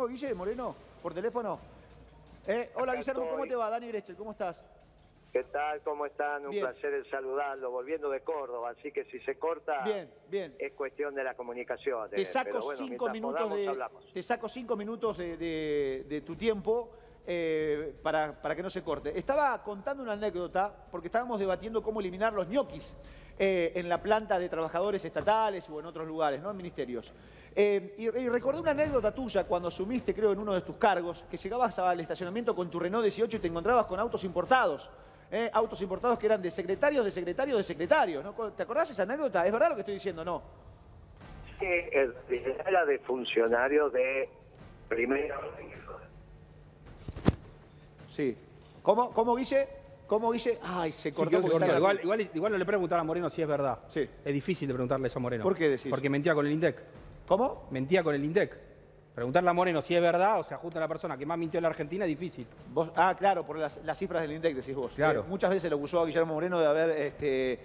tengo, Guille Moreno, por teléfono. Eh, hola, Acá Guillermo, ¿cómo te va? Dani Grechel, ¿cómo estás? ¿Qué tal? ¿Cómo están? Un Bien. placer en saludarlo, volviendo de Córdoba, así que si se corta Bien, bien. es cuestión de la comunicación. Te eh, saco bueno, cinco minutos podamos, de. Te saco cinco minutos de, de- de tu tiempo eh, para, para que no se corte. Estaba contando una anécdota porque estábamos debatiendo cómo eliminar los ñoquis eh, en la planta de trabajadores estatales o en otros lugares, ¿no? En ministerios. Eh, y, y recordé una anécdota tuya cuando asumiste, creo, en uno de tus cargos, que llegabas al estacionamiento con tu Renault 18 y te encontrabas con autos importados. ¿eh? Autos importados que eran de secretarios, de secretarios, de secretarios. ¿no? ¿Te acordás esa anécdota? ¿Es verdad lo que estoy diciendo? No. Sí, era de funcionario de primero. Sí. ¿Cómo, cómo Guille? ¿Cómo Guille? Ay, se Sí, cortó. que porque cortó. igual, igual, igual no le preguntar a Moreno si es verdad. Sí. Es difícil de preguntarle eso a Moreno. ¿Por qué decís? Porque mentía con el INDEC. ¿Cómo? Mentía con el INDEC. Preguntarle a Moreno si es verdad, o sea, justo a la persona que más mintió en la Argentina es difícil. Vos- ah, claro, por las, las cifras del INDEC decís vos. Claro. Eh, muchas veces lo acusó a Guillermo Moreno de haber este,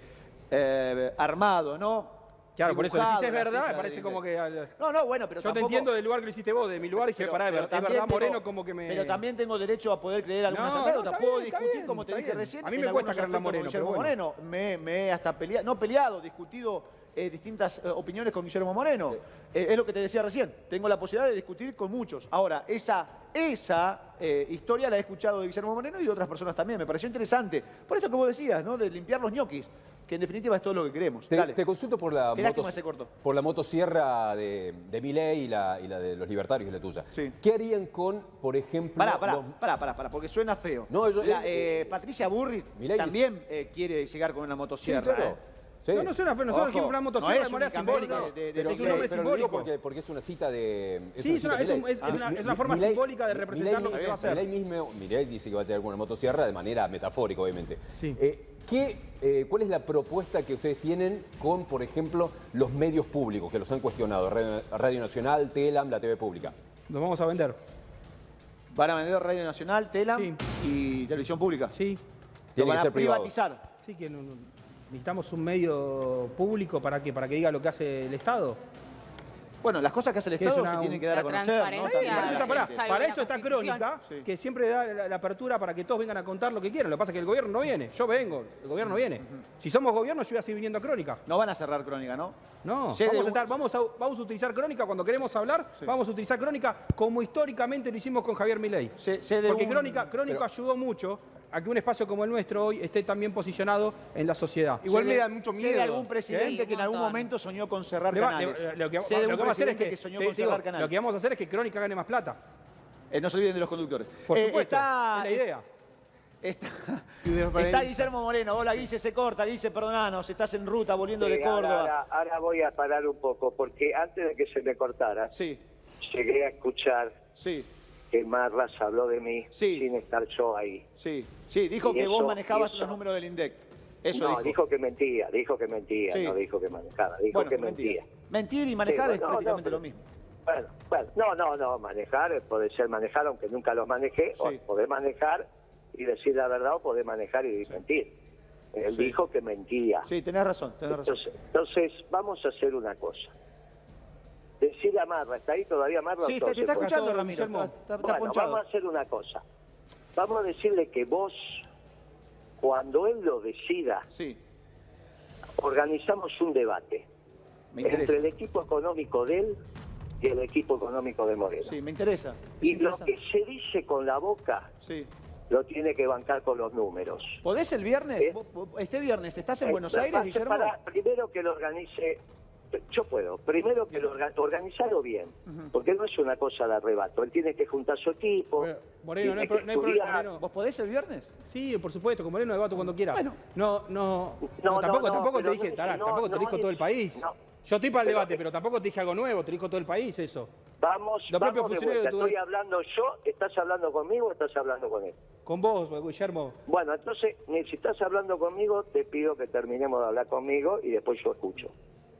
eh, armado, ¿no? Claro, por eso decís es verdad, me parece como que... No, no, bueno, pero Yo te entiendo del lugar que lo hiciste vos, de mi lugar, dije, pero- pará, es pero verdad, es también verdad, tengo- Moreno, como que me... Pero también tengo derecho a poder creer algunas No, anécdotas. Puedo bien, discutir, bien, como te dije bien. recién. A mí me cuesta algunos creerle a aspectos Moreno, con Guillermo pero Moreno. Me, me he hasta peleado, no peleado, discutido eh, distintas eh, opiniones con Guillermo Moreno. Eh, es lo que te decía recién. Tengo la posibilidad de discutir con muchos. Ahora, esa, esa historia la he escuchado de Guillermo Moreno y de otras personas también. Me pareció interesante. Por esto que vos decías, ¿no? De limpiar los ñoquis, que en definitiva es todo lo que queremos. Te, Dale. te consulto por la, motos- se cortó. por la motosierra de, de Milei y la, y la de los libertarios y la tuya. Sí. ¿Qué harían con, por ejemplo, Pará, pará, los- pará, pará, pará, porque suena feo. No, yo- La, él- eh, Patricia Burrit Milei también eh, quiere llegar con una Sí, motosierra. claro. ¿eh? Sí. No, no suena feo, nosotros dijimos una no motosierra es de manera simbólica. de- de- Pero, es un Milei- nombre simbólico. porque, porque es una cita de... es Sí, una es cita una- de es un- Milei. es- es una- Mi- es una forma Milei- simbólica de representar lo que Milei- se va a hacer. Milei mismo, Milei dice que va a llegar con una motosierra de manera metafórica, obviamente. Sí. Eh, ¿qué, eh, ¿Cuál es la propuesta que ustedes tienen con, por ejemplo, los medios públicos que los han cuestionado? Radio, Radio Nacional, Telam, la TV pública. Nos vamos a vender. Van a vender Radio Nacional, Telam Sí. y Televisión Pública. Sí. Lo Tiene van que a ser privado. privatizar. Sí, que no- no- necesitamos un medio público para que, para que diga lo que hace el Estado. Bueno, las cosas que hace el Estado una- se tienen que dar a conocer, ¿no? Para eso está, para eso. Crónica, Sí. que siempre da la, la apertura para que todos vengan a contar lo que quieran. Lo que pasa es que el gobierno no viene. Yo vengo, el gobierno viene. Si somos gobierno, yo voy a seguir viniendo a Crónica. No van a cerrar Crónica, ¿no? No, de vamos a, un- estar- vamos, a, vamos a utilizar Crónica cuando queremos hablar, Sí. vamos a utilizar Crónica como históricamente lo hicimos con Javier Milei. Porque un- Crónica, Crónica pero- ayudó mucho a que un espacio como el nuestro hoy esté tan bien posicionado en la sociedad. Igual Sé me de- da mucho sé miedo. de algún presidente que en algún momento soñó con cerrar Le va- canales. le- lo que, sé de lo un que vamos a hacer es que, que soñó te con digo, cerrar canales. lo que vamos a hacer es que Crónica gane más plata. Eh, no se olviden de los conductores. Por Eh, supuesto, está, es la idea. Está. Guillermo Moreno. Hola, Guille, se corta. Guille, perdonanos. Estás en ruta volviendo de Sí, Córdoba. ahora- ahora voy a parar un poco, porque antes de que se me cortara, Sí, llegué a escuchar sí, que Marras habló de mí Sí. sin estar yo ahí. sí. Sí, dijo Y que vos manejabas los números del INDEC. Eso no, dijo. dijo. que mentía, dijo que mentía, Sí. no dijo que manejaba, dijo bueno, que mentía. Mentir y manejar Sí, es no, prácticamente pero- lo mismo. Bueno, bueno, no, no, no, manejar eh, puede ser manejar, aunque nunca lo manejé, o poder manejar y decir la verdad, o poder manejar y mentir. Él dijo que mentía. Sí, tenés razón, tenés razón. Entonces, entonces, vamos a hacer una cosa. Decir a Marra, ¿está ahí todavía Marra? Sí, te, está escuchando, Ramiro. Guillermo. Está, está- está bueno, ponchado. vamos a hacer una cosa. Vamos a decirle que vos, cuando él lo decida, Sí, organizamos un debate entre el equipo económico de él y el equipo económico de Moreno. Sí, me interesa. Es y lo que se dice con la boca Sí. lo tiene que bancar con los números. ¿Podés el viernes? ¿Eh? Este viernes, ¿estás en Eh, Buenos Aires, Guillermo? para- primero que lo organice, yo puedo, primero que lo orga- organizarlo bien, porque no es una cosa de arrebato, él tiene que juntar su equipo, Bueno, Moreno, no hay pro- no hay problema. Moreno. ¿Vos podés el viernes? Sí, por supuesto, con Moreno debato cuando quiera. Bueno. No, no, No, no, tampoco, no, tampoco pero te dije, no, tará, no, tampoco te dijo todo el país. no. Yo estoy para el Pero- debate, pero tampoco te dije algo nuevo, te dijo todo el país eso. Vamos, Los vamos de funcionarios vuelta. de tu- Estoy hablando yo, ¿estás hablando conmigo o estás hablando con él? Con vos, Guillermo. Bueno, entonces, ni si estás hablando conmigo, te pido que terminemos de hablar conmigo y después yo escucho.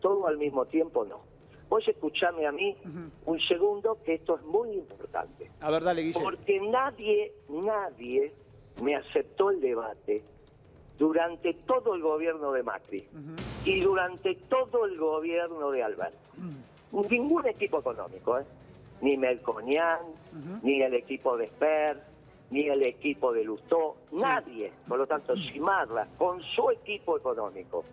Todo al mismo tiempo no. Vos escuchame a mí un segundo, que esto es muy importante. A ver, dale, Guille. Porque nadie, nadie me aceptó el debate durante todo el gobierno de Macri y durante todo el gobierno de Alberto. Ningún equipo económico, ¿eh? ni Melconian, ni el equipo de Sper, ni el equipo de Lustó, nadie. Por lo tanto, si Marra, con su equipo económico,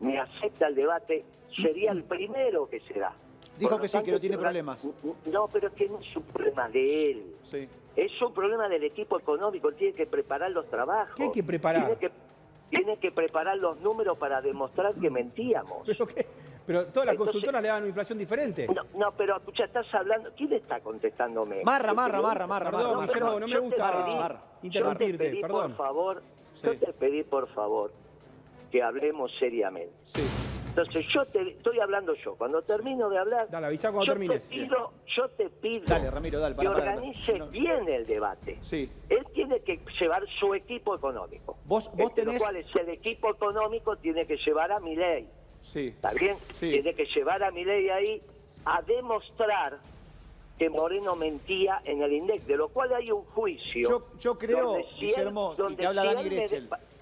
me acepta el debate, sería el primero que se da. Dijo que sí, que no tiene problemas. No, pero es que no es un problema de él. Sí. Es un problema del equipo económico, él tiene que preparar los trabajos. ¿Qué hay que preparar? Tiene que, tiene que preparar los números para demostrar que mentíamos. ¿Pero qué? Pero todas las Entonces- consultoras le dan una inflación diferente. No, no, pero escucha, estás hablando. ¿Quién está contestándome? Marra, marra, digo- marra, marra, Perdón, marra. no me gusta pedí- Marra. interrumpirte, yo te pedí, perdón. Por favor, Sí. yo te pedí, por favor, que hablemos seriamente. Sí. Entonces, yo te estoy hablando yo. Cuando termino de hablar, Dale, avisa cuando yo, termines. Te pido, yo te pido Dale, Ramiro, dale, que pará, pará, organice bien el debate. Sí. Él tiene que llevar su equipo económico. Vos- vos Entre tenés- Lo cual es el equipo económico tiene que llevar a mi ley. Sí. ¿Está bien? Sí. Tiene que llevar a mi ley ahí a demostrar que Moreno mentía en el INDEC, de lo cual hay un juicio. Yo, yo creo, donde si él- Guillermo, y donde te habla si Dani me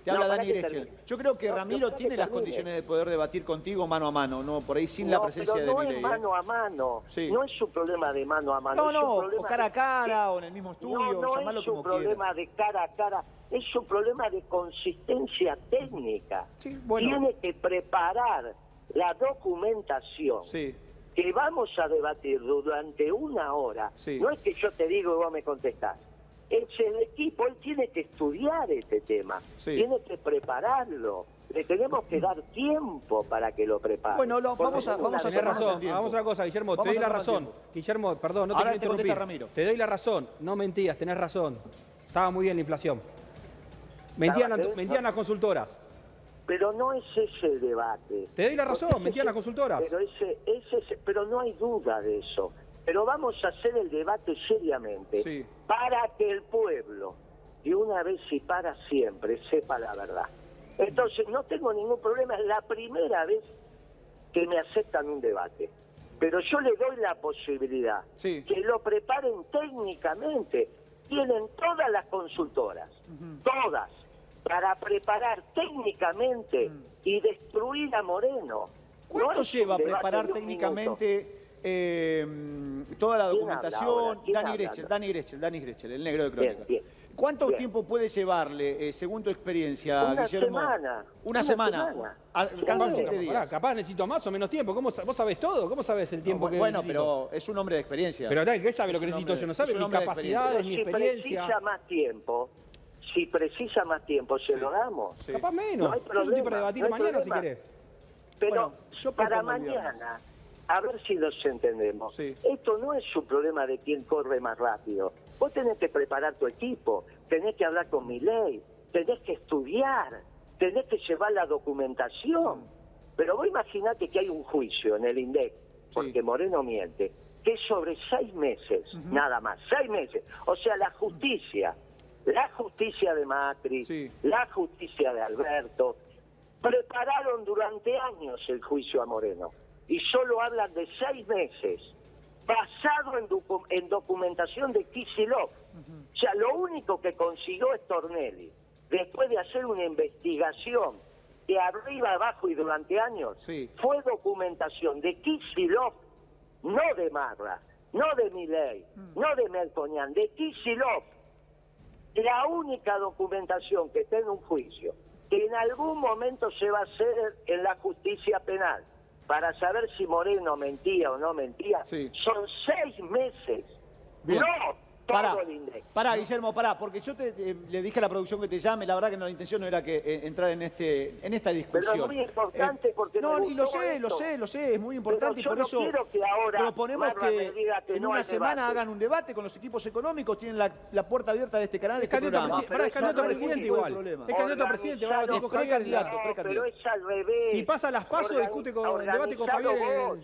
Te habla No, Dani termine. Yo creo que No, Ramiro tiene que las condiciones de poder debatir contigo mano a mano, no por ahí sin la presencia pero de no Milei. es ¿eh? mano a mano. Sí. No es un problema de mano a mano. No, no, o cara a de- cara, o en el mismo estudio, no, no llamarlo es un problema de cara a cara, es un problema de consistencia técnica. Sí, bueno. Tiene que preparar la documentación Sí, que vamos a debatir durante una hora. Sí. No es que yo te digo y vos me contestás. Es el equipo, él tiene que estudiar este tema, Sí. tiene que prepararlo. Le tenemos que dar tiempo para que lo prepare. Bueno, lo- vamos a- vamos a el razón, vamos a una cosa, Guillermo, Vamos te doy la razón. Guillermo, perdón, no te Ahora quiero te contesta interrumpir. Ramiro. Te doy la razón, no mentías, tenés razón. Estaba muy bien la inflación. Mentían, las- mentían las consultoras. Pero no es ese el debate. Te doy la razón, mentían las consultoras. Pero, ese, ese, ese- pero no hay duda de eso. Pero vamos a hacer el debate seriamente Sí. para que el pueblo, de una vez y para siempre, sepa la verdad. Entonces, no tengo ningún problema. Es la primera vez que me aceptan un debate. Pero yo le doy la posibilidad Sí. que lo preparen técnicamente. Tienen todas las consultoras, todas, para preparar técnicamente y destruir a Moreno. ¿Cuánto No lleva preparar técnicamente eh, toda la ¿Quién habla documentación? Dani? Grechel, Dani Grechel, Dani Grechel, el negro de Crónica. Bien, bien. ¿Cuánto Bien. tiempo puede llevarle, eh, según tu experiencia, Una Guillermo? semana. Una Una semana. semana. Alcanza Capaz- siete pará, días. capaz necesito más o menos tiempo. ¿Cómo, ¿Vos sabés todo? ¿Cómo sabés el tiempo No, que bueno, necesito? pero es un hombre de experiencia. Pero ¿qué sabe lo que necesito hombre- yo? No sabe mis capacidades, mi si experiencia. precisa más tiempo, si precisa más tiempo, se lo damos. Sí. Capaz menos. No hay yo estoy para debatir no mañana si querés. Pero Bueno, yo para mañana, a ver si nos entendemos. Sí. Esto no es un problema de quién corre más rápido. Vos tenés que preparar tu equipo, tenés que hablar con mi ley, tenés que estudiar, tenés que llevar la documentación. Pero vos imaginate que hay un juicio en el INDEC, porque Moreno miente, que es sobre seis meses, nada más, seis meses. O sea, la justicia, la justicia de Macri, Sí. la justicia de Alberto, prepararon durante años el juicio a Moreno y solo hablan de seis meses, basado en, docu- en documentación de Kisilov. O sea, lo único que consiguió es Tornelli, después de hacer una investigación de arriba abajo y durante años, Sí. fue documentación de Kisilov, no de Marra, no de Milei, no de Melconian, de Kisilov. La única documentación que está en un juicio, que en algún momento se va a hacer en la justicia penal, para saber si Moreno mentía o no mentía, Sí. son seis meses. Bien. No Pará, el Guillermo, pará, porque yo te, te- le dije a la producción que te llame, la verdad que no, la intención no era que eh, entrar en este en esta discusión. muy importante porque No, me y lo sé, lo sé, lo sé, es muy importante y yo por no eso quiero que ahora proponemos que, en no una semana debate. hagan un debate con los equipos económicos, tienen la, la puerta abierta de este canal, Es este candidato pará, es pero candidato no es presidente igual. Es candidato a presidente, va a precandidato, pero es al revés. Si pasa las pasos, discute con- debate con Javier.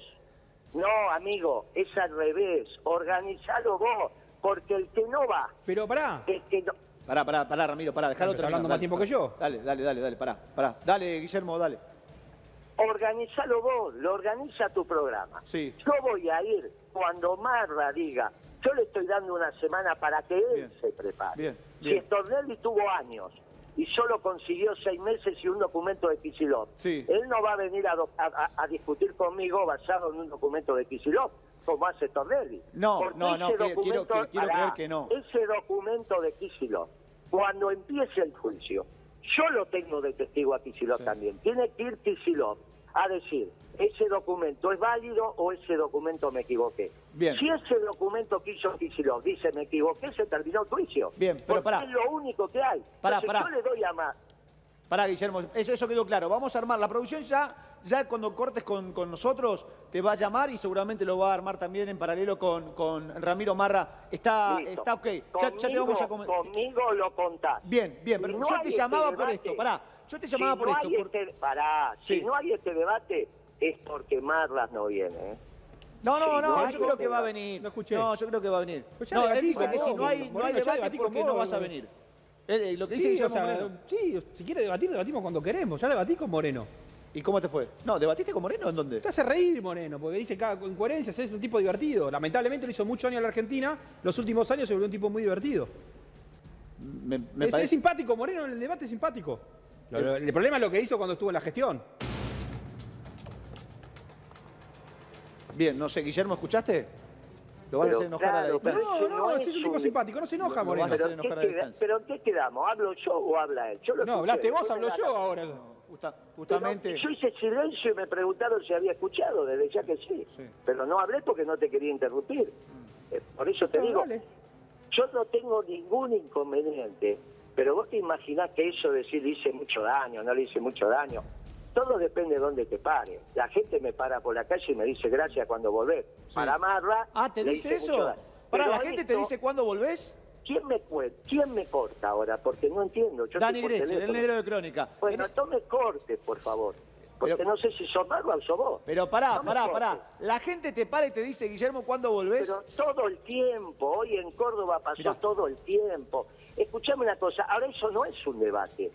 No, amigo, es al revés. Organizalo vos, porque el que no va, Pero pará. el que no... Pará, pará, pará, Ramiro, pará, dejalo está terminar. hablando más tiempo pará. que yo. Dale, dale, dale, dale, pará, pará. Dale, Guillermo, dale. Organizalo vos, lo organiza tu programa. Sí. Yo voy a ir cuando Marra diga, yo le estoy dando una semana para que él Bien. se prepare. Bien, Si bien. Stornelli tuvo años y solo consiguió seis meses y un documento de Kicillof. Sí. Él no va a venir a discutir conmigo basado en un documento de Kicillof, como hace Tornelli. No, Porque no, no, quiero- creer que no. Ese documento de Kicillof, cuando empiece el juicio, yo lo tengo de testigo a Kicillof Sí. también. Tiene que ir Kicillof a decir, ese documento es válido o ese documento me equivoqué. Bien. Si ese documento que hizo Kicillof dice me equivoqué, se terminó el juicio. Bien, pero Porque pará. es lo único que hay. Entonces, pará. Yo le doy a más. Pará, Guillermo, eso, eso quedó claro. Vamos a armar. La producción ya, ya cuando cortes con, con nosotros, te va a llamar y seguramente lo va a armar también en paralelo con, con Ramiro Marra. Está, Listo. está ok. Ya, ya te vamos a Conmigo- comentar. Conmigo lo contás. Bien, bien, Si pero no yo te este llamaba por debate, esto. Pará, yo te llamaba si por no esto. Hay por- este, pará, Sí. si no hay este debate es porque Marlas no viene. ¿eh? No, no, Sí, no, yo creo este que va a venir. No escuché. No, yo creo que va a venir. Pues No, él dice que si no hay, no hay debate porque no vas a venir. Eh, lo que dice Sí, o sea, Moreno. sí, si quiere debatir, debatimos cuando queremos. Ya debatí con Moreno. ¿Y cómo te fue? No, ¿debatiste con Moreno en dónde? Te hace reír Moreno, porque dice cada incoherencias, es un tipo divertido. Lamentablemente lo hizo mucho años en la Argentina, los últimos años se volvió un tipo muy divertido. Me, me es, parece- es simpático, Moreno en el debate es simpático. Lo- lo- el problema es lo que hizo cuando estuvo en la gestión. Bien, no sé, Guillermo, ¿escuchaste? Lo vas a hacer enojar a la claro, pero distancia. No, no, no es es un tipo simpático, no se enoja Moreno. hacer ¿Pero, enojar ¿qué a la queda- distancia. ¿Pero en qué quedamos? ¿Hablo yo o habla él? Yo lo No, hablaste vos, hablo yo ahora. Justa- Pero justamente. yo hice silencio y me preguntaron si había escuchado, desde ya que sí. Sí. Pero no hablé porque no te quería interrumpir. Eh, Por eso te No, digo, yo no tengo ningún inconveniente, pero vos te imaginás que eso de decir le hice mucho daño, no le hice mucho daño. Todo depende de dónde te pare. La gente me para por la calle y me dice gracias cuando volvés. Sí. Para Marra. Ah, ¿te dice eso? Para, ¿la gente te dice cuándo volvés? ¿Quién me, ¿Quién me corta ahora? Porque no entiendo. Yo Dani el negro de Crónica. Bueno, Tenés- no me cortes, por favor. Porque Pero- no sé si sos Marra o sos vos. Pero pará, No pará, pará. La gente te para y te dice, Guillermo, ¿cuándo volvés? Pero todo el tiempo, hoy en Córdoba pasó Mirá. todo el tiempo. Escuchame una cosa, ahora eso no es un debate.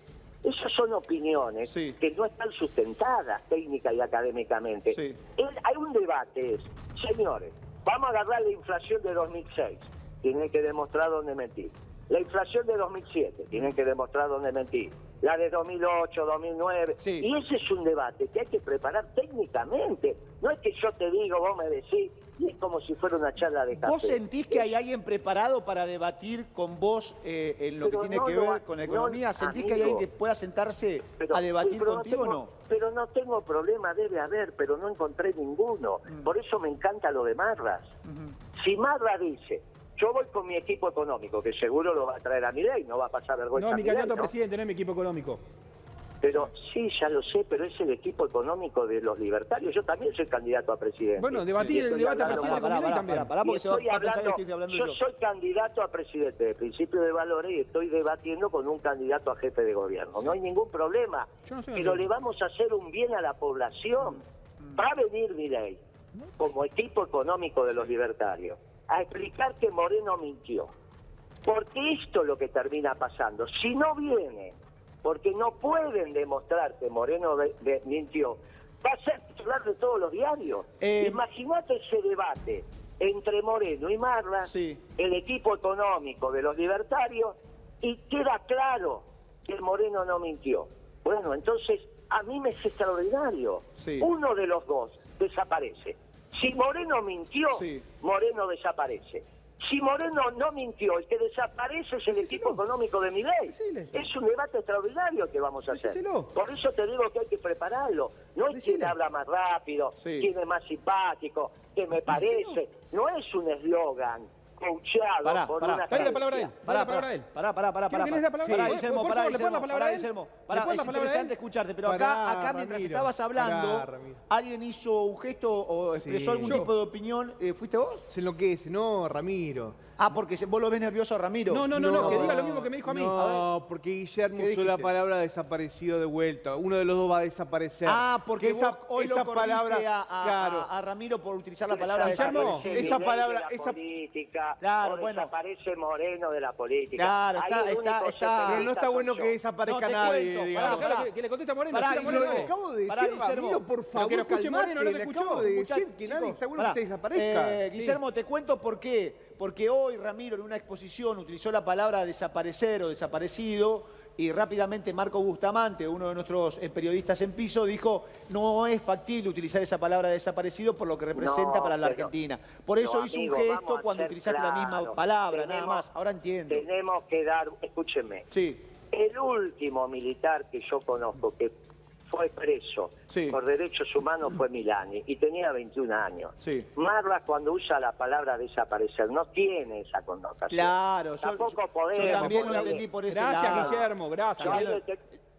Esas son opiniones Sí. que no están sustentadas técnica y académicamente. Sí. El- hay un debate, es, señores, vamos a agarrar la inflación de 2006, tienen que demostrar dónde mentí. La inflación de 2007, tienen que demostrar dónde mentí. La de 2008, 2009. Sí. Y ese es un debate que hay que preparar técnicamente. No es que yo te digo, vos me decís, es como si fuera una charla de café. ¿Vos sentís que hay alguien preparado para debatir con vos eh, en lo Pero que tiene no que ver con la no, economía? ¿Sentís que hay alguien que pueda sentarse Pero- a debatir pero contigo tengo- o no? Pero no tengo problema, debe haber, pero no encontré ninguno. Mm. Por eso me encanta lo de Marras. Si Marras dice, yo voy con mi equipo económico, que seguro lo va a traer a mi ley, no va a pasar vergüenza No, mi candidato a presidente, no es mi equipo económico. Pero sí, ya lo sé, pero es el equipo económico de los libertarios. Yo también soy candidato a presidente. Bueno, debatir el debate a presidente con- con pará, Milei pará, también. pará, pará, porque Y se va estoy a pensar que hablando- estoy hablando yo yo. soy candidato a presidente de principio de valores y estoy debatiendo con un candidato a jefe de gobierno. No hay ningún problema. No pero le vamos a hacer un bien a la población. Mm. Va a venir mi ley, como equipo económico de los libertarios, a explicar que Moreno mintió. Porque esto es lo que termina pasando. Si no viene, porque no pueden demostrar que Moreno de- de- mintió, va a ser titular de todos los diarios. Eh, Imagínate ese debate entre Moreno y Marla, Sí. el equipo económico de los libertarios, y queda claro que Moreno no mintió. Bueno, entonces a mí me es extraordinario. Sí. Uno de los dos desaparece. Si Moreno mintió, Sí. Moreno desaparece. Si Moreno no mintió, el que desaparece es el equipo económico de mi ley. Decile. Es un debate extraordinario que vamos a hacer. Por eso te digo que hay que prepararlo. No es quien habla más rápido, Sí. quién es más simpático, que me parece. No es un eslogan coacheado Pará, por pará. una Dale la palabra a él. Pará, la palabra a pará, él. pará, pará, pará, ¿Quiere pará. Pará, Sí. Guillermo, Por pará, favor, ¿le puedo Guillermo, la palabra pará, a él? Guillermo. ¿Le Pará, es interesante escucharte, pero acá, Pará, acá mientras Ramiro, estabas hablando, pará, alguien hizo un gesto o expresó Sí. algún Yo. tipo de opinión. Eh, ¿Fuiste vos? Se enloquece, no, Ramiro. Ah, porque vos lo ves nervioso a Ramiro. No, no, no, no, que diga lo mismo que me dijo a mí. A No, porque Guillermo ¿Qué usó la palabra desaparecido de vuelta. Uno de los dos va a desaparecer. Ah, porque Que vos hoy esa palabra, a, a- claro. a- a Ramiro por utilizar la palabra Guillermo, desaparecido. esa palabra- de la esa- política, Claro, o bueno. desaparece Moreno de la política. Claro, Ahí está- está- está- Pero no está bueno que desaparezca No, nadie, cuento, digamos. pará, Claro, que, le conteste a Moreno. Pará. Moreno. Le acabo de decir. Ramiro, por favor, que lo escuche Moreno, no le le escuchó. acabo de decir que nadie está bueno que usted desaparezca. Eh, Guillermo, te cuento por qué. Porque hoy Ramiro en una exposición utilizó la palabra desaparecer o desaparecido y rápidamente Marco Bustamante, uno de nuestros eh, periodistas en piso, dijo no es factible utilizar esa palabra desaparecido por lo que representa No, para la Argentina. Por eso No, hizo amigo, un gesto cuando utilizaste la misma palabra, nada Tenemos- más. Ahora entiendo. Tenemos que dar, escúcheme, Sí, el último militar que yo conozco que fue preso Sí. por derechos humanos fue Milani y tenía 21 años. Sí. Marra cuando usa la palabra desaparecer no tiene esa connotación. claro. Tampoco yo- podemos. yo también lo entendí por ese Gracias, lado. Guillermo, gracias.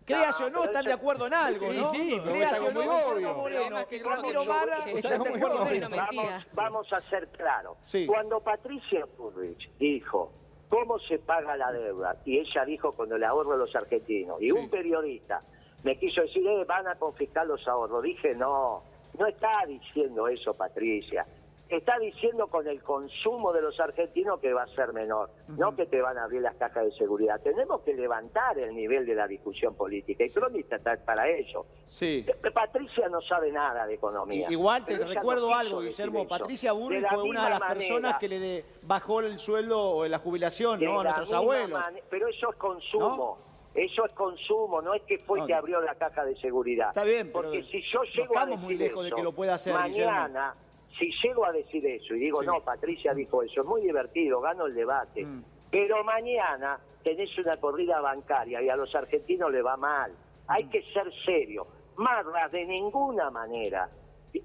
Créase o no, están de eso- acuerdo en algo, Sí, ¿no? sí, Créase o no, Guillermo. Moreno y Ramiro Marra están de acuerdo en esto. Vamos, vamos a ser claros. Sí. Cuando Patricia Bullrich dijo cómo se paga la deuda, y ella dijo con el ahorro de los argentinos, y Sí. un periodista me quiso decir, eh, van a confiscar los ahorros. Dije, no, no está diciendo eso Patricia. Está diciendo con el consumo de los argentinos que va a ser menor, no que te van a abrir las cajas de seguridad. Tenemos que levantar el nivel de la discusión política y Crónica está para eso. Sí. Eh, Patricia no sabe nada de economía. Igual te no recuerdo algo, Guillermo. Patricia Burri fue una de las personas que le de- bajó el sueldo o la jubilación de ¿no? a nuestros abuelos. Pero eso es consumo. Eso es consumo, no es que fue No, que abrió la caja de seguridad. Está bien, pero Porque si yo no llego a decir muy lejos de eso, que lo pueda hacer, mañana, si llego a decir eso y digo, Sí. no, Patricia dijo eso, es muy divertido, gano el debate. Mm. Pero mañana tenés una corrida bancaria y a los argentinos le va mal. Hay Mm. que ser serio. Marra de ninguna manera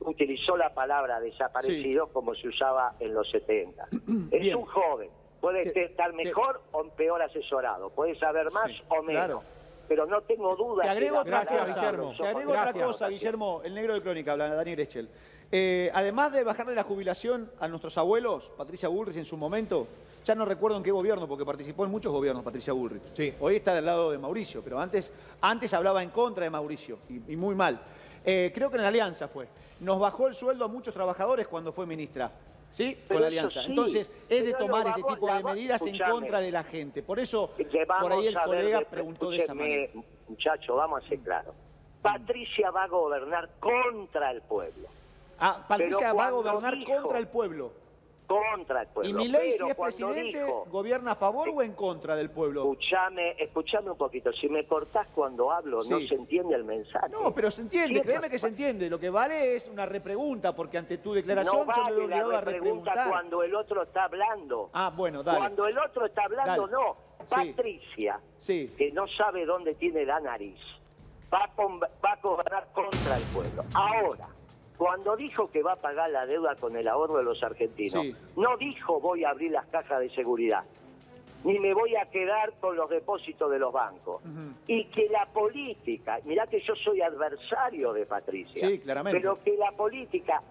utilizó la palabra desaparecido como se usaba en los 70. es Bien. un joven, puede Te- estar te- mejor o peor asesorado, puede saber más Sí, o menos. claro. Pero no tengo duda Te agrego que otra la palabra cosa, Guillermo. te agrego otra cosa. Guillermo, el negro de Crónica, habla Daniel Echel. Eh, además de bajarle la jubilación a nuestros abuelos, Patricia Bullrich en su momento, ya no recuerdo en qué gobierno, porque participó en muchos gobiernos Patricia Bullrich. Sí. Hoy está del lado de Mauricio, pero antes, antes hablaba en contra de Mauricio, y, y muy mal. Eh, creo que en la Alianza fue. Nos bajó el sueldo a muchos trabajadores cuando fue ministra. ¿Sí? Pero Con la Alianza. sí, Entonces, es de tomar este tipo de medidas en contra de la gente. Por eso, por ahí el ver colega preguntó de esa manera. Muchacho, vamos a ser claros. Patricia va a gobernar contra el pueblo. Ah, Patricia Pero va a gobernar dijo- contra el pueblo. Contra el pueblo. ¿Y Milei, si Pero es presidente, dijo, gobierna a favor o en contra del pueblo? Escuchame, escuchame un poquito. Si me cortás cuando hablo, no se entiende el mensaje. No, pero se entiende, créeme que se entiende. Lo que vale es una repregunta, porque ante tu declaración No yo me obligado la a pregunta repreguntar. cuando el otro está hablando. Ah, bueno, dale. Cuando el otro está hablando, Dale. no. Patricia, Sí. que no sabe dónde tiene la nariz, va a, va a gobernar contra el pueblo. Ahora, cuando dijo que va a pagar la deuda con el ahorro de los argentinos, Sí. no dijo voy a abrir las cajas de seguridad, ni me voy a quedar con los depósitos de los bancos. Y que la política, mirá que yo soy adversario de Patricia, Sí, claramente. pero que la política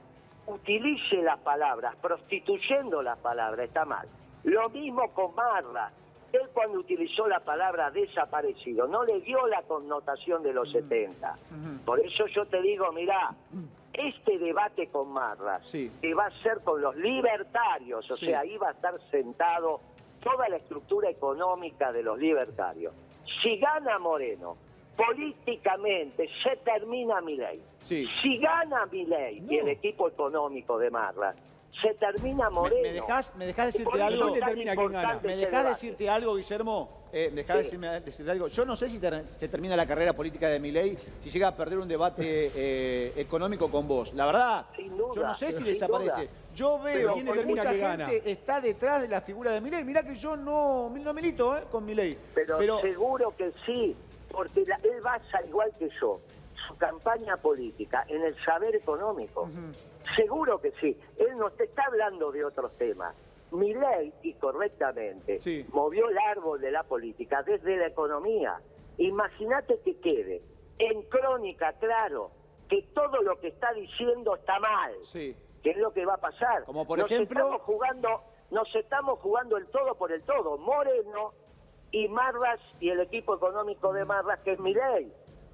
utilice las palabras, prostituyendo las palabras, está mal. Lo mismo con Marra. Él cuando utilizó la palabra desaparecido no le dio la connotación de los 70. Por eso yo te digo, mirá, este debate con Marra Sí. que va a ser con los libertarios, o Sí. sea, ahí va a estar sentado toda la estructura económica de los libertarios. Si gana Moreno, políticamente se termina mi ley. Sí. Si gana mi ley y el equipo económico de Marra, se termina ¿Me, Moreno. me dejás, me decirte algo? gana. ¿Me este dejás decirte algo, Guillermo? Eh, ¿Me dejás Sí. decirme- decirte algo? Yo no sé si ter- se termina la carrera política de Milei si llega a perder un debate eh, económico con vos. La verdad, duda, yo no sé si desaparece. duda. Yo veo ¿quién que determina mucha que gente gana? está detrás de la figura de Milei. Mirá que yo no, no milito eh, con Milei. Pero, seguro que sí, porque la- él basa, igual que yo, su campaña política en el saber económico. Seguro que sí. Él no te está hablando de otros temas. Mi ley, y correctamente, Sí. movió el árbol de la política desde la economía. Imagínate que quede en crónica claro que todo lo que está diciendo está mal. Sí. ¿Qué es lo que va a pasar? Como por nos ejemplo- Estamos jugando, nos estamos jugando el todo por el todo. Moreno y Marras y el equipo económico de Marras, que es mi ley.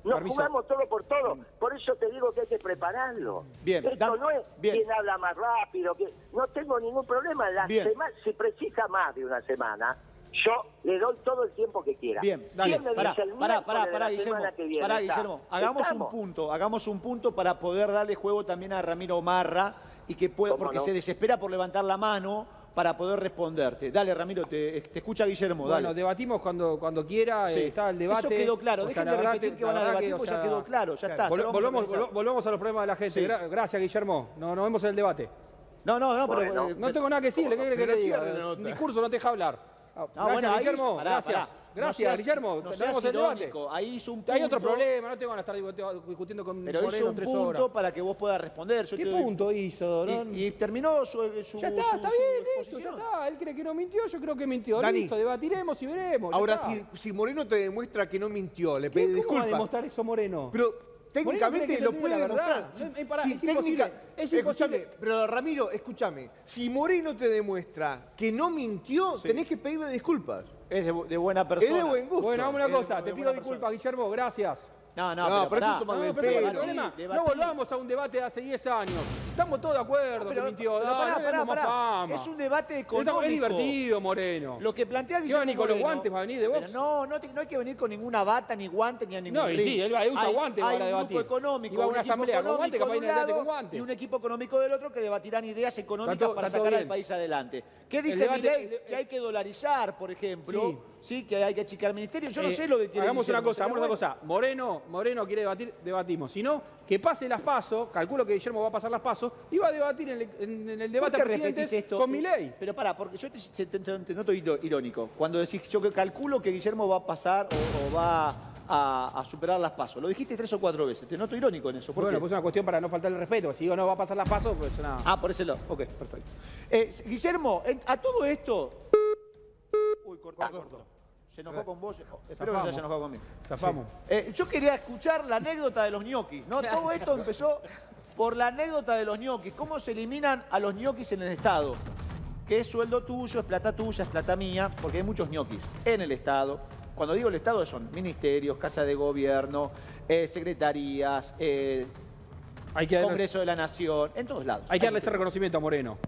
Nos Permiso. jugamos todo por todo. Por eso te digo que hay que prepararlo. Bien, Esto no es bien. quien habla más rápido. Que... No tengo ningún problema. La Bien. sema- Si precisa más de una semana, yo le doy todo el tiempo que quiera. Bien, dale, ¿Quién me pará, pará, pará, pará, Guillermo, semana viene? pará. Guillermo, hagamos ¿Estamos? un punto, hagamos un punto para poder darle juego también a Ramiro Marra y que pueda, ¿Cómo porque no? se desespera por levantar la mano para poder responderte. Dale, Ramiro, te, te escucha Guillermo, Bueno, dale. debatimos cuando, cuando quiera, Sí. eh, está el debate. Eso quedó claro, dejen de repetir que, van a debatir, que, o porque ya quedó claro, ya está. a volvamos, a los problemas de la gente. Sí. Gra- Gracias, Guillermo. No, nos vemos en el debate. No, no, no, pero... Bueno. No tengo nada que decirle, ¿qué quiere que le diga? cierre la nota. Mi curso no te deja hablar. Ah, Gracias, bueno, ahí- Guillermo. pará, gracias. pará. Gracias, No seas- Guillermo. no Nos seas vemos en el debate. irónico. Ahí hizo un Hay otro punto. problema, no tengo ganas de estar discutiendo con Pero Moreno hizo un tres punto horas. para que vos puedas responder. Yo ¿Qué te punto hizo? No, Y, y terminó su, su ya está, su- está bien, listo, ya está. Él cree que no mintió, yo creo que mintió. Dani. Listo, debatiremos y veremos. Ahora, si, si Moreno te demuestra que no mintió, le ¿Qué- pide ¿Cómo va a disculpas. demostrar eso Moreno? Pero Moreno técnicamente lo puede demostrar. No, eh, pará, Si es técnica- imposible, es escúchame, imposible. pero Ramiro, escúchame. Si Moreno te demuestra que no mintió, tenés que pedirle disculpas. Es de, bu- de buena persona. Es de buen gusto. Bueno, hagamos una Es cosa. Te pido persona. disculpas, Guillermo. Gracias. No, no, No, pero, pero eso pará. toma No, del pero ¿cuál es el pelo. problema? No volvamos a un debate de hace 10 años. Estamos todos de acuerdo Pero- que mintió. pero pará, no pará, pará. Es un debate económico. Es divertido, Moreno. Lo que plantea ¿Qué va a Guillermo venir con los guantes? ¿Va a venir de box? No, no, te- no hay que venir con ninguna bata, ni guante, ni a ningún No, y sí, él va- él usa Hay- guante hay para un debatir. grupo económico, Iba a un una equipo asamblea con económico guante, capaz de un con guante. Y un equipo económico del otro que debatirán ideas económicas para sacar al país adelante. ¿Qué dice Milei? el- Que hay que dolarizar, por ejemplo. Sí. que hay que achicar ministerios. Yo no Eh, sé lo que quiere Hagamos una cosa, hagamos una cosa. Moreno, Moreno quiere debatir, debatimos. Si no, que pase las pasos, calculo que Guillermo va a pasar las pasos, y va a debatir en el, en- en el ¿Por debate esto? con mi ley. Pero pará, porque yo te, te- te- te noto irónico. Cuando decís, yo que calculo que Guillermo va a pasar o, o va a, a superar las pasos. Lo dijiste tres o cuatro veces. Te noto irónico en eso. ¿Por Bueno, qué? pues es una cuestión para no faltarle el respeto. Si digo no va a pasar las pasos, pues es una... Ah, por ese lado. Ok, perfecto. Eh, Guillermo, en- a todo esto. Uy, cortó. cortó. Se enojó con vos. Espero que no se haya enojado conmigo. Zafamos. Eh, yo quería escuchar la anécdota de los ñoquis, ¿no? Todo esto empezó por la anécdota de los ñoquis. ¿Cómo se eliminan a los ñoquis en el Estado? Que es sueldo tuyo, es plata tuya, es plata mía, porque hay muchos ñoquis en el Estado. Cuando digo el Estado son ministerios, casas de gobierno, eh, secretarías, eh, Hay que darle, Congreso de la Nación, en todos lados. hay que darle ese reconocimiento a Moreno.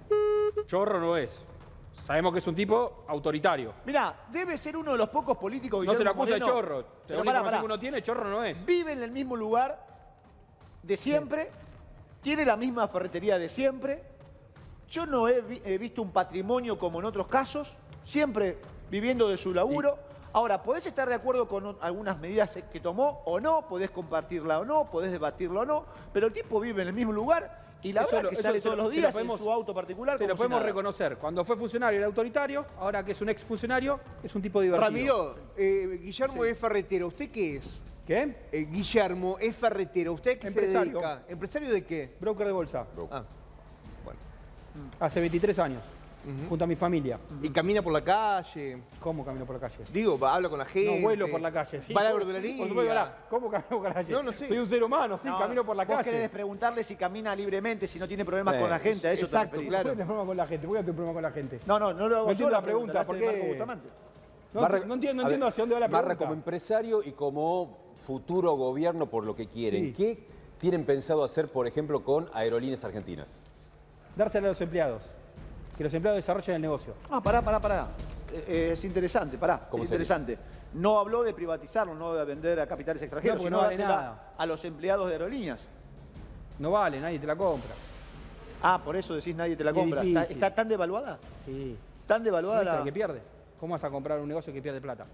Chorro no es. Sabemos que es un tipo autoritario. Mirá, debe ser uno de los pocos políticos No se lo acusa de chorro. pero pará, pará. que uno tiene, chorro no es. vive en el mismo lugar de siempre, tiene la misma ferretería de siempre. Yo no he, vi- he visto un patrimonio como en otros casos, siempre viviendo de su laburo. Ahora, podés estar de acuerdo con algunas medidas que tomó o no, podés compartirla o no, podés debatirla o no, pero el tipo vive en el mismo lugar y la Eso verdad lo- que sale lo- todos los días podemos- en su auto particular. Se lo podemos reconocer. Cuando fue funcionario era autoritario, ahora que es un exfuncionario, es un tipo divertido. Ramiro, eh, Guillermo es ferretero. ¿Usted qué es? ¿Qué? Eh, Guillermo es ferretero. ¿Usted qué Empresario. se dedica? ¿Empresario de qué? Broker de bolsa. Ah, bueno. Hace 23 años. Junto a mi familia. Y camina por la calle. ¿Cómo camino por la calle? Digo, habla con la gente. No vuelo por la calle. Sí, va a la por- verdulería. ¿Cómo camino por la calle? No, no sé. Soy un ser humano, sí, No, camino por la vos calle. querés preguntarle si camina libremente, si no tiene problemas Sí, con la gente, a eso exacto, te claro. ¿Por qué tenés problema con la gente? ¿Por qué tenés problema con la gente? No, no, no lo hago No yo entiendo la la pregunta, hace ¿por Marco qué? Bustamante. No, Barra- no entiendo, no a ver, entiendo hacia dónde va la Barra pregunta. como empresario y como futuro gobierno por lo que quieren, Sí. ¿qué tienen pensado hacer, por ejemplo, con Aerolíneas Argentinas? Dársela a los empleados. Que los empleados desarrollen el negocio. Ah, pará, pará, pará. Eh, eh, es interesante, pará. ¿Cómo es sería? interesante. No habló de privatizarlo, no de vender a capitales extranjeros, No, sino no de vale dársela nada. a los empleados de aerolíneas. No vale, nadie te la compra. Ah, por eso decís nadie te la compra. ¿Está, está tan devaluada? Sí. ¿Tan devaluada ¿Viste la...? que pierde? ¿Cómo vas a comprar un negocio que pierde plata?